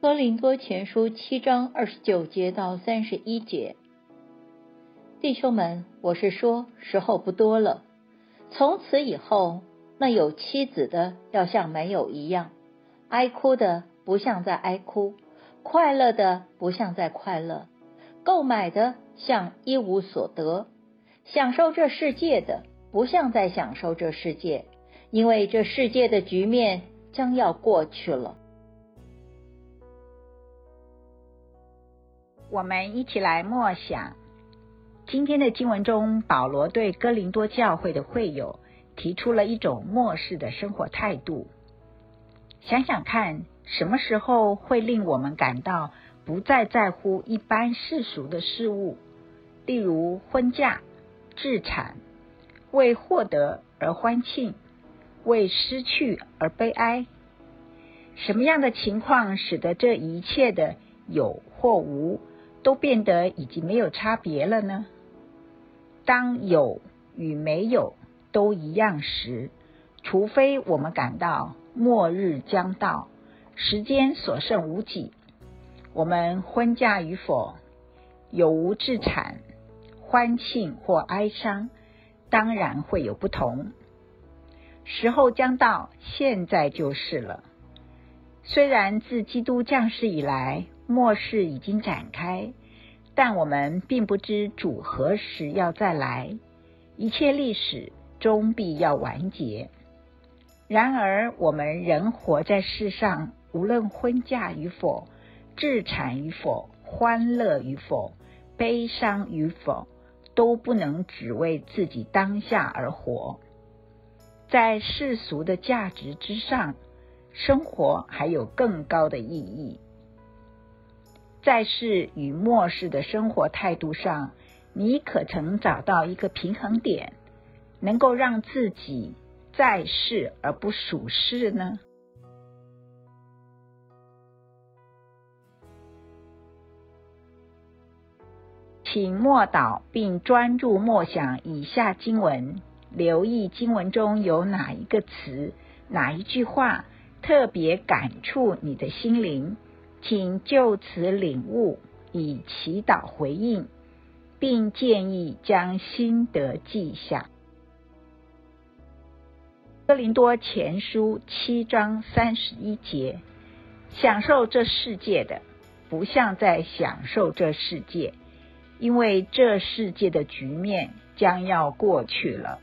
哥林多前书七章二十九节到三十一节，弟兄们，我是说，时候不多了。从此以后，那有妻子的要像没有一样，哀哭的不像在哀哭，快乐的不像在快乐，购买的像一无所得，享受这世界的不像在享受这世界，因为这世界的局面将要过去了。我们一起来默想今天的经文中，保罗对哥林多教会的会友提出了一种末世的生活态度。想想看，什么时候会令我们感到不再在乎一般世俗的事物，例如婚嫁、置产，为获得而欢庆，为失去而悲哀？什么样的情况使得这一切的有或无？都变得已经没有差别了呢？当有与没有都一样时，除非我们感到末日将到，时间所剩无几，我们婚嫁与否，有无置产，欢庆或哀伤，当然会有不同。时候将到，现在就是了。虽然自基督降世以来，末世已经展开，但我们并不知主何时要再来。一切历史终必要完结。然而，我们人活在世上，无论婚嫁与否、置产与否、欢乐与否、悲伤与否，都不能只为自己当下而活。在世俗的价值之上，生活还有更高的意义。在世与末世的生活态度上，你可曾找到一个平衡点，能够让自己在世而不属世呢？请默祷并专注默想以下经文，留意经文中有哪一个词、哪一句话特别感触你的心灵。请就此领悟，以祈祷回应，并建议将心得记下。哥林多前书七章三十一节：享受这世界的，不像在享受这世界，因为这世界的局面将要过去了。